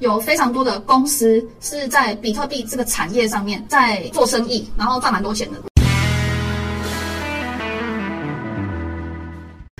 有非常多的公司是在比特币这个产业上面在做生意，然后赚蛮多钱的。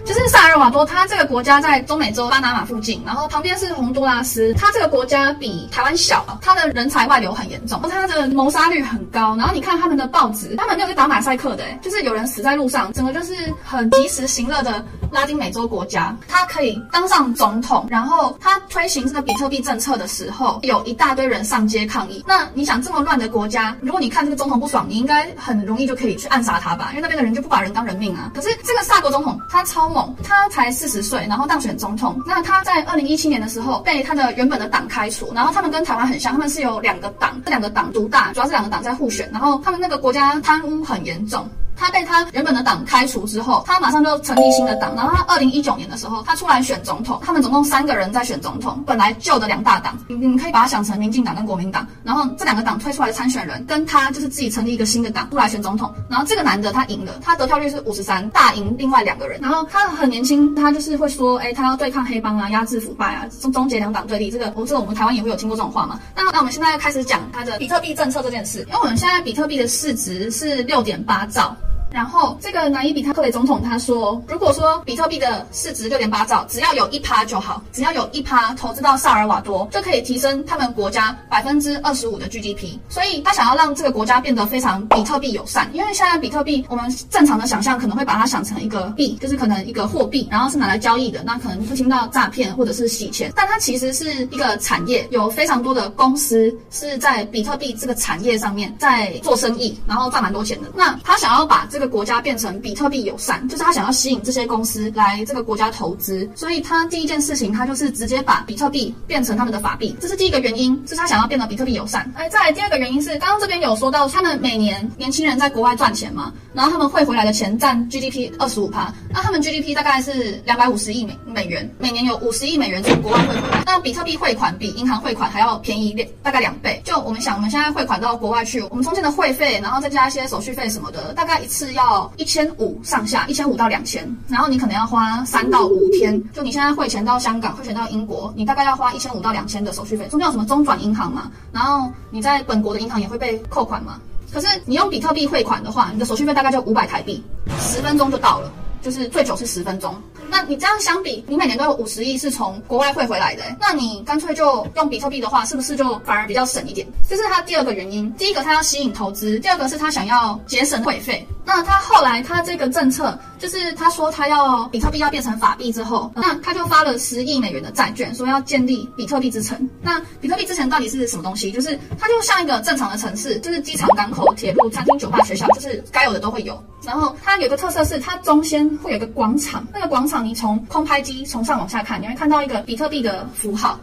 就是萨尔瓦多，它这个国家在中美洲巴拿马附近，然后旁边是洪都拉斯。它这个国家比台湾小，它的人才外流很严重，它的谋杀率很高。然后你看他们的报纸，他们没有在打马赛克的，就是有人死在路上，整个就是很及时行乐的拉丁美洲国家。他可以当上总统，然后他推行这个比特币政策的时候，有一大堆人上街抗议。那你想这么乱的国家，如果你看这个总统不爽，你应该很容易就可以去暗杀他吧？因为那边的人就不把人当人命啊。可是这个萨国总统他超猛。他才四十岁，然后当选总统。那他在二零一七年的时候被他的原本的党开除，然后他们跟台湾很像，他们是有两个党，这两个党独大，主要是两个党在互选，然后他们那个国家贪污很严重。他被他原本的党开除之后，他马上就成立新的党。然后他二零一九年的时候，他出来选总统。他们总共三个人在选总统。本来旧的两大党，你你可以把它想成民进党跟国民党。然后这两个党推出来的参选人，跟他就是自己成立一个新的党出来选总统。然后这个男的他赢了，他得票率是五十三，大赢另外两个人。然后他很年轻，他就是会说，哎，他要对抗黑帮啊，压制腐败啊，终终结两党对立。这个我这个我们台湾也会有听过这种话嘛。那那我们现在要开始讲他的比特币政策这件事，因为我们现在比特币的市值是六点八兆。然后这个南伊比特克雷总统他说，如果说比特币的市值六点八兆，只要有一趴就好，只要有一趴投资到萨尔瓦多，就可以提升他们国家百分之二十五的 GDP。所以他想要让这个国家变得非常比特币友善，因为现在比特币我们正常的想象可能会把它想成一个币，就是可能一个货币，然后是拿来交易的，那可能会听到诈骗或者是洗钱，但它其实是一个产业，有非常多的公司是在比特币这个产业上面在做生意，然后赚蛮多钱的。那他想要把这个国家变成比特币友善，就是他想要吸引这些公司来这个国家投资，所以他第一件事情，他就是直接把比特币变成他们的法币，这是第一个原因，是他想要变得比特币友善。哎，再来第二个原因是，刚刚这边有说到，他们每年年轻人在国外赚钱嘛，然后他们汇回来的钱占 GDP 二十五趴，那他们 GDP 大概是两百五十亿美美元，每年有五十亿美元从国外汇回来，那比特币汇款比银行汇款还要便宜两大概两倍。就我们想，我们现在汇款到国外去，我们中间的会费，然后再加一些手续费什么的，大概一次。要一千五上下，一千五到两千，然后你可能要花三到五天。就你现在汇钱到香港，汇钱到英国，你大概要花一千五到两千的手续费。中间有什么中转银行嘛？然后你在本国的银行也会被扣款嘛？可是你用比特币汇款的话，你的手续费大概就五百台币，十分钟就到了，就是最久是十分钟。那你这样相比，你每年都有五十亿是从国外汇回来的，那你干脆就用比特币的话，是不是就反而比较省一点？这是他第二个原因。第一个他要吸引投资，第二个是他想要节省会费。那他后来他这个政策就是他说他要比特币要变成法币之后，那他就发了十亿美元的债券，说要建立比特币之城。那比特币之城到底是什么东西？就是它就像一个正常的城市，就是机场、港口、铁路、餐厅、酒吧、学校，就是该有的都会有。然后它有个特色是，它中间会有个广场，那个广场你从空拍机从上往下看，你会看到一个比特币的符号。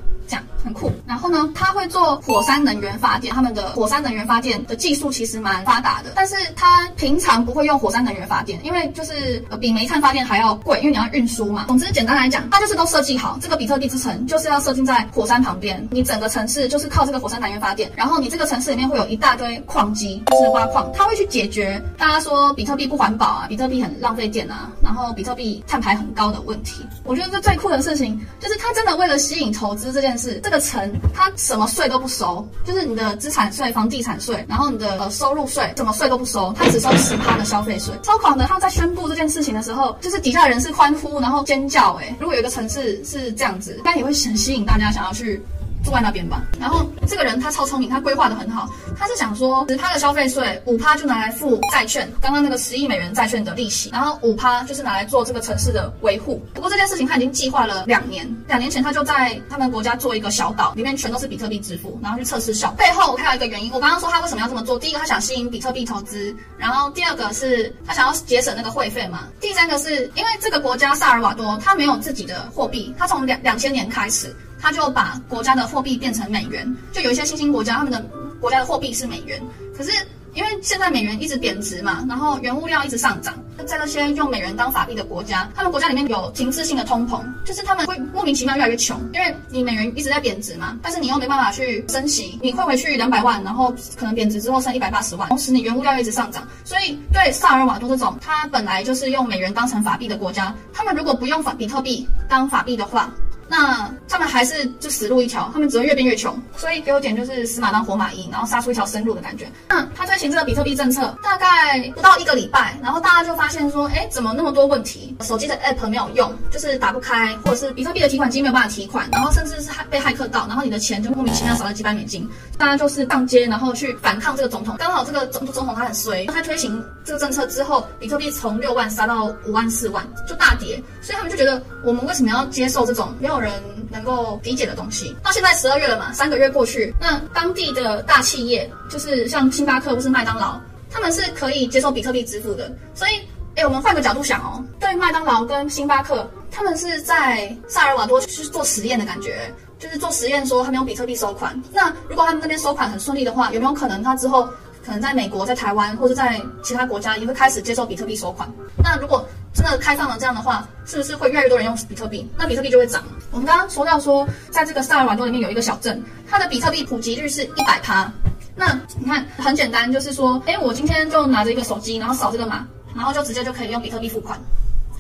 很酷，然后呢，他会做火山能源发电，他们的火山能源发电的技术其实蛮发达的，但是他平常不会用火山能源发电，因为就是呃比煤炭发电还要贵，因为你要运输嘛。总之简单来讲，它就是都设计好，这个比特币之城就是要设定在火山旁边，你整个城市就是靠这个火山能源发电，然后你这个城市里面会有一大堆矿机，就是挖矿，它会去解决大家说比特币不环保啊，比特币很浪费电啊，然后比特币碳排很高的问题。我觉得这最酷的事情就是他真的为了吸引投资这件。事这个城，它什么税都不收，就是你的资产税、房地产税，然后你的呃收入税，什么税都不收，它只收十趴的消费税。超狂的！他在宣布这件事情的时候，就是底下的人是欢呼，然后尖叫。哎，如果有一个城市是这样子，应该也会很吸引大家想要去。住在那边吧。然后这个人他超聪明，他规划的很好。他是想说，十趴的消费税，五趴就拿来付债券，刚刚那个十亿美元债券的利息，然后五趴就是拿来做这个城市的维护。不过这件事情他已经计划了两年，两年前他就在他们国家做一个小岛，里面全都是比特币支付，然后去测试效。背后还有一个原因，我刚刚说他为什么要这么做，第一个他想吸引比特币投资，然后第二个是他想要节省那个会费嘛，第三个是因为这个国家萨尔瓦多他没有自己的货币，他从两两千年开始。他就把国家的货币变成美元，就有一些新兴国家，他们的国家的货币是美元。可是因为现在美元一直贬值嘛，然后原物料一直上涨，在那些用美元当法币的国家，他们国家里面有停滞性的通膨，就是他们会莫名其妙越来越穷，因为你美元一直在贬值嘛，但是你又没办法去升息，你汇回去两百万，然后可能贬值之后剩一百八十万，同时你原物料一直上涨，所以对萨尔瓦多这种，他本来就是用美元当成法币的国家，他们如果不用法比特币当法币的话。那他们还是就死路一条，他们只会越变越穷。所以给我点就是死马当活马医，然后杀出一条生路的感觉。那他推行这个比特币政策大概不到一个礼拜，然后大家就发现说，哎，怎么那么多问题？手机的 app 没有用，就是打不开，或者是比特币的提款机没有办法提款，然后甚至是被骇客盗，然后你的钱就莫名其妙少了几百美金。大家就是上街，然后去反抗这个总统。刚好这个总总统他很衰，他推行这个政策之后，比特币从六万杀到五万四万，就大跌。所以他们就觉得，我们为什么要接受这种没有人能够理解的东西？到现在十二月了嘛，三个月过去，那当地的大企业，就是像星巴克或是麦当劳，他们是可以接受比特币支付的。所以，哎，我们换个角度想哦，对麦当劳跟星巴克，他们是在萨尔瓦多去做实验的感觉。就是做实验说他们用比特币收款，那如果他们那边收款很顺利的话，有没有可能他之后可能在美国、在台湾或者在其他国家也会开始接受比特币收款？那如果真的开放了这样的话，是不是会越来越多人用比特币？那比特币就会涨。我们刚刚说到说，在这个萨尔瓦多里面有一个小镇，它的比特币普及率是一百趴。那你看很简单，就是说，哎，我今天就拿着一个手机，然后扫这个码，然后就直接就可以用比特币付款。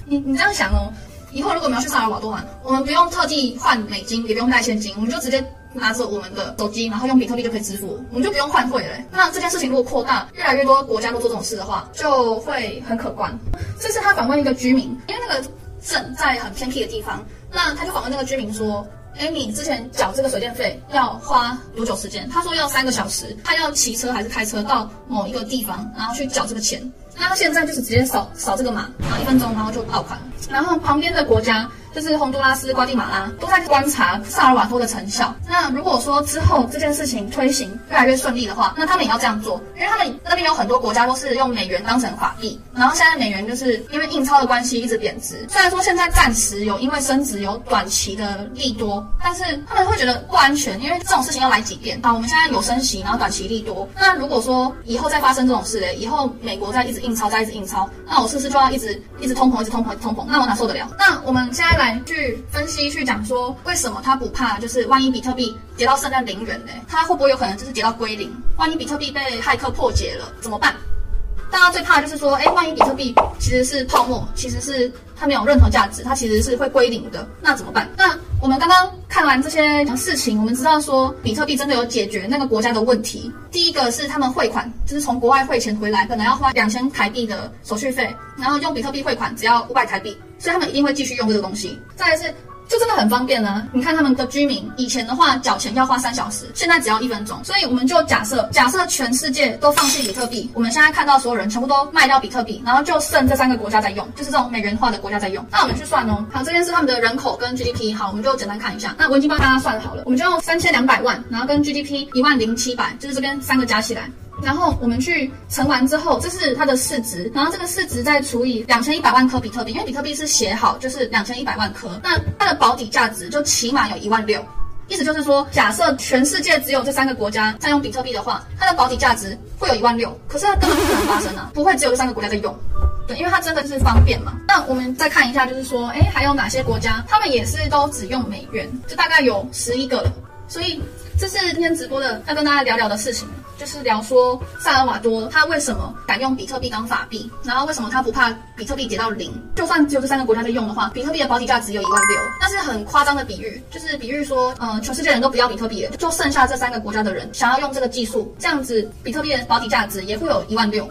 你你这样想哦。以后如果我们要去萨尔瓦多玩，我们不用特地换美金，也不用带现金，我们就直接拿着我们的手机，然后用比特币就可以支付，我们就不用换汇了。那这件事情如果扩大，越来越多国家都做这种事的话，就会很可观。这次他访问一个居民，因为那个镇在很偏僻的地方，那他就访问那个居民说：“哎，你之前缴这个水电费要花多久时间？”他说要三个小时，他要骑车还是开车到某一个地方，然后去缴这个钱。那他现在就是直接扫扫这个码，然后一分钟，然后就爆款。然后旁边的国家就是洪都拉斯、瓜地马拉都在观察萨尔瓦多的成效。那如果说之后这件事情推行越来越顺利的话，那他们也要这样做，因为他们那边有很多国家都是用美元当成法币，然后现在美元就是因为印钞的关系一直贬值。虽然说现在暂时有因为升值有短期的利多，但是他们会觉得不安全，因为这种事情要来几遍啊？我们现在有升息，然后短期利多。那如果说以后再发生这种事嘞，以后美国再一直印钞，再一直印钞，那我是不是就要一直一直通膨，一直通膨，通膨？那我哪受得了？那我们现在来去分析，去讲说为什么他不怕？就是万一比特币跌到剩下零元呢？他会不会有可能就是跌到归零？万一比特币被骇客破解了怎么办？大家最怕就是说，哎，万一比特币其实是泡沫，其实是它没有任何价值，它其实是会归零的，那怎么办？那我们刚刚看完这些事情，我们知道说，比特币真的有解决那个国家的问题。第一个是他们汇款，就是从国外汇钱回来，本来要花两千台币的手续费，然后用比特币汇款只要五百台币，所以他们一定会继续用这个东西。再来是。就真的很方便呢。你看他们的居民以前的话缴钱要花三小时，现在只要一分钟。所以我们就假设，假设全世界都放弃比特币，我们现在看到所有人全部都卖掉比特币，然后就剩这三个国家在用，就是这种美元化的国家在用。那我们去算哦，好，这边是他们的人口跟 GDP，好，我们就简单看一下。那我已经帮大家算好了，我们就用三千两百万，然后跟 GDP 一万零七百，就是这边三个加起来。然后我们去乘完之后，这是它的市值，然后这个市值再除以两千一百万颗比特币，因为比特币是写好就是两千一百万颗，那它的保底价值就起码有一万六。意思就是说，假设全世界只有这三个国家在用比特币的话，它的保底价值会有一万六。可是它根本不可能发生啊，不会只有这三个国家在用，对，因为它真的是方便嘛。那我们再看一下，就是说，哎，还有哪些国家，他们也是都只用美元，就大概有十一个了。所以这是今天直播的要跟大家聊聊的事情。就是聊说萨尔瓦多他为什么敢用比特币当法币，然后为什么他不怕比特币跌到零？就算只有这三个国家在用的话，比特币的保底价值有一万六，那是很夸张的比喻，就是比喻说，嗯，全世界人都不要比特币了，就剩下这三个国家的人想要用这个技术，这样子比特币的保底价值也会有一万六。